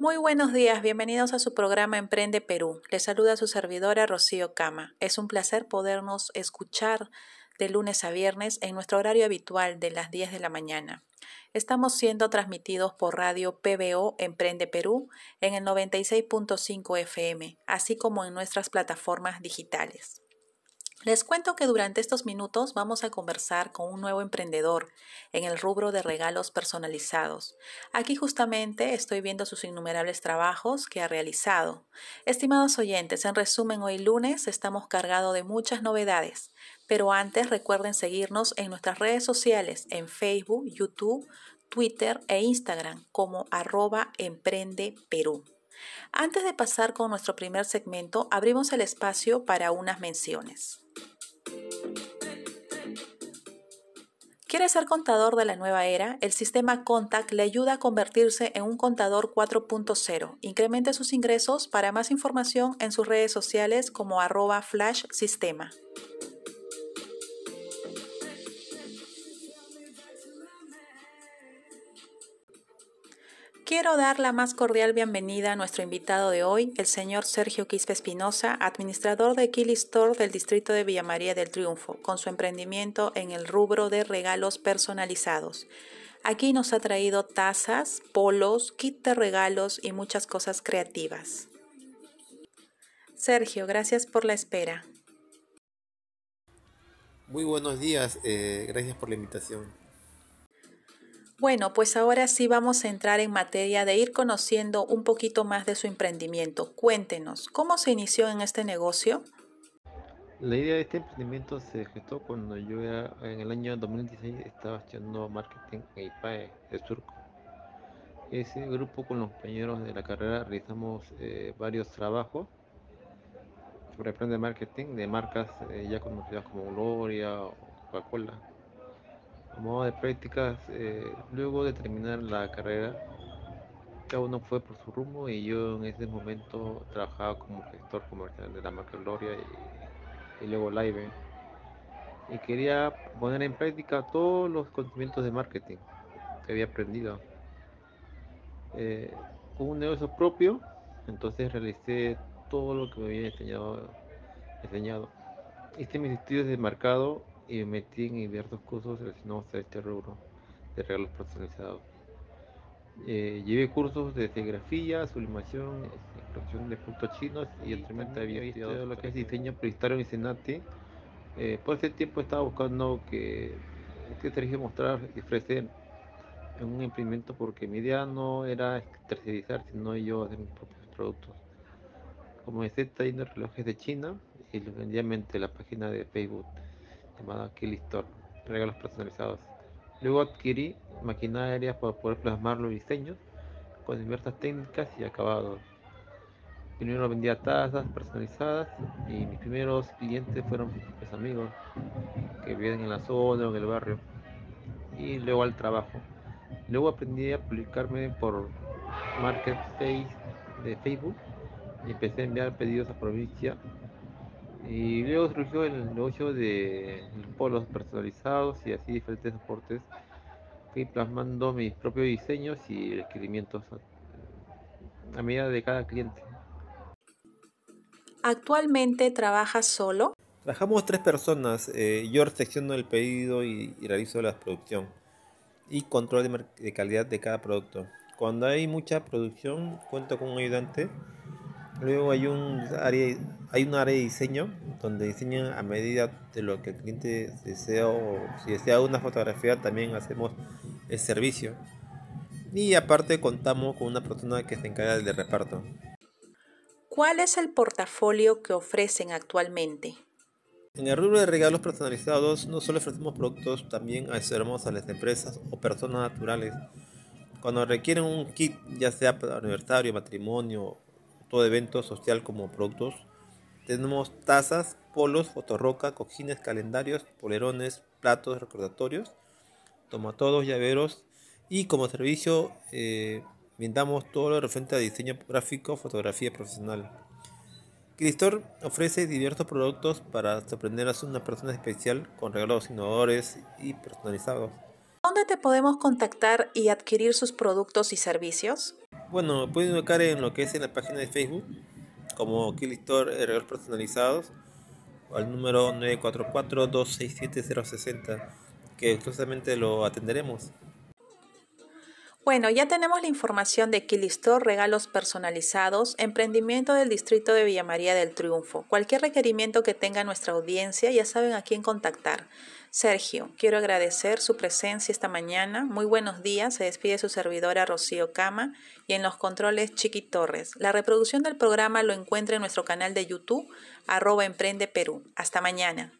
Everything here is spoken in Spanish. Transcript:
Muy buenos días, bienvenidos a su programa Emprende Perú. Les saluda su servidora Rocío Cama. Es un placer podernos escuchar de lunes a viernes en nuestro horario habitual de las 10 de la mañana. Estamos siendo transmitidos por radio PBO Emprende Perú en el 96.5 FM, así como en nuestras plataformas digitales. Les cuento que durante estos minutos vamos a conversar con un nuevo emprendedor en el rubro de regalos personalizados. Aquí justamente estoy viendo sus innumerables trabajos que ha realizado. Estimados oyentes, en resumen, hoy lunes estamos cargados de muchas novedades, pero antes recuerden seguirnos en nuestras redes sociales, en Facebook, YouTube, Twitter e Instagram como arroba Emprende Perú. Antes de pasar con nuestro primer segmento, abrimos el espacio para unas menciones. ¿Quiere ser contador de la nueva era? El sistema Contact le ayuda a convertirse en un contador 4.0. Incremente sus ingresos. Para más información en sus redes sociales como arroba flash sistema. Quiero dar la más cordial bienvenida a nuestro invitado de hoy, el señor Sergio Quispe Espinosa, administrador de Kili Store del distrito de Villa María del Triunfo, con su emprendimiento en el rubro de regalos personalizados. Aquí nos ha traído tazas, polos, kit de regalos y muchas cosas creativas. Sergio, gracias por la espera. Muy buenos días, eh, gracias por la invitación. Bueno, pues ahora sí vamos a entrar en materia de ir conociendo un poquito más de su emprendimiento. Cuéntenos, ¿cómo se inició en este negocio? La idea de este emprendimiento se gestó cuando yo en el año 2016 estaba estudiando marketing en IPAE de Surco. Ese grupo con los compañeros de la carrera realizamos eh, varios trabajos sobre el plan de marketing de marcas eh, ya conocidas como Gloria o Coca-Cola modo de prácticas, eh, luego de terminar la carrera, cada uno fue por su rumbo y yo en ese momento trabajaba como gestor comercial de la marca Gloria y, luego Live. Y quería poner en práctica todos los conocimientos de marketing que había aprendido. Eh, un negocio propio, entonces realicé todo lo que me había enseñado. enseñado. Hice mis estudios de mercado y me metí en diversos cursos relacionados a este rubro de regalos personalizados. Eh, llevé cursos de serigrafía, sublimación, extracción de puntos chinos y anteriormente había estudiado lo que es diseño publicitario en Senati. Eh, por ese tiempo estaba buscando que, que mostrar y ofrecer un emprendimiento porque mi idea no era tercerizar, sino yo hacer mis propios productos. Como está trayendo relojes de China y los vendía mediante la página de Facebook Kill Store, regalos personalizados. Luego adquirí maquinaria para poder plasmar los diseños con diversas técnicas y acabados. Primero vendía tazas personalizadas y mis primeros clientes fueron mis amigos que viven en la zona o en el barrio. Y luego al trabajo. Luego aprendí a publicarme por Marketplace de Facebook y empecé a enviar pedidos a provincia y luego surgió el negocio de polos personalizados y así diferentes soportes. Fui plasmando mis propios diseños y requerimientos a medida de cada cliente. ¿Actualmente trabajas solo? Trabajamos tres personas. Eh, yo recepciono el pedido y, realizo la producción y control de calidad de cada producto. Cuando hay mucha producción, cuento con un ayudante Luego hay un área, hay un área de diseño donde diseñan a medida de lo que el cliente desea o si desea una fotografía también hacemos el servicio. Y aparte contamos con una persona que se encarga del reparto. ¿Cuál es el portafolio que ofrecen actualmente? En el rubro de regalos personalizados no solo ofrecemos productos, también asesoramos a las empresas o personas naturales. Cuando requieren un kit, ya sea para aniversario, matrimonio todo evento social como productos. Tenemos tazas, polos, fotorroca, cojines, calendarios, polerones, platos, recordatorios, tomatodos, llaveros y como servicio eh, todo lo referente a diseño gráfico, fotografía profesional. Cristor ofrece diversos productos para sorprender a una persona especial con regalos innovadores y personalizados. ¿Dónde te podemos contactar y adquirir sus productos y servicios? Bueno, pueden ubicar en lo que es en la página de Facebook como Kilistor Regalos Personalizados o al número 944-267-060 que justamente lo atenderemos. Bueno, ya tenemos la información de Kilistore, regalos personalizados, emprendimiento del distrito de Villa María del Triunfo. Cualquier requerimiento que tenga nuestra audiencia, ya saben a quién contactar. Sergio, quiero agradecer su presencia esta mañana. Muy buenos días. Se despide su servidora Rocío Cama y en los controles Chiqui Torres. La reproducción del programa lo encuentra en nuestro canal de YouTube, arroba. Hasta mañana.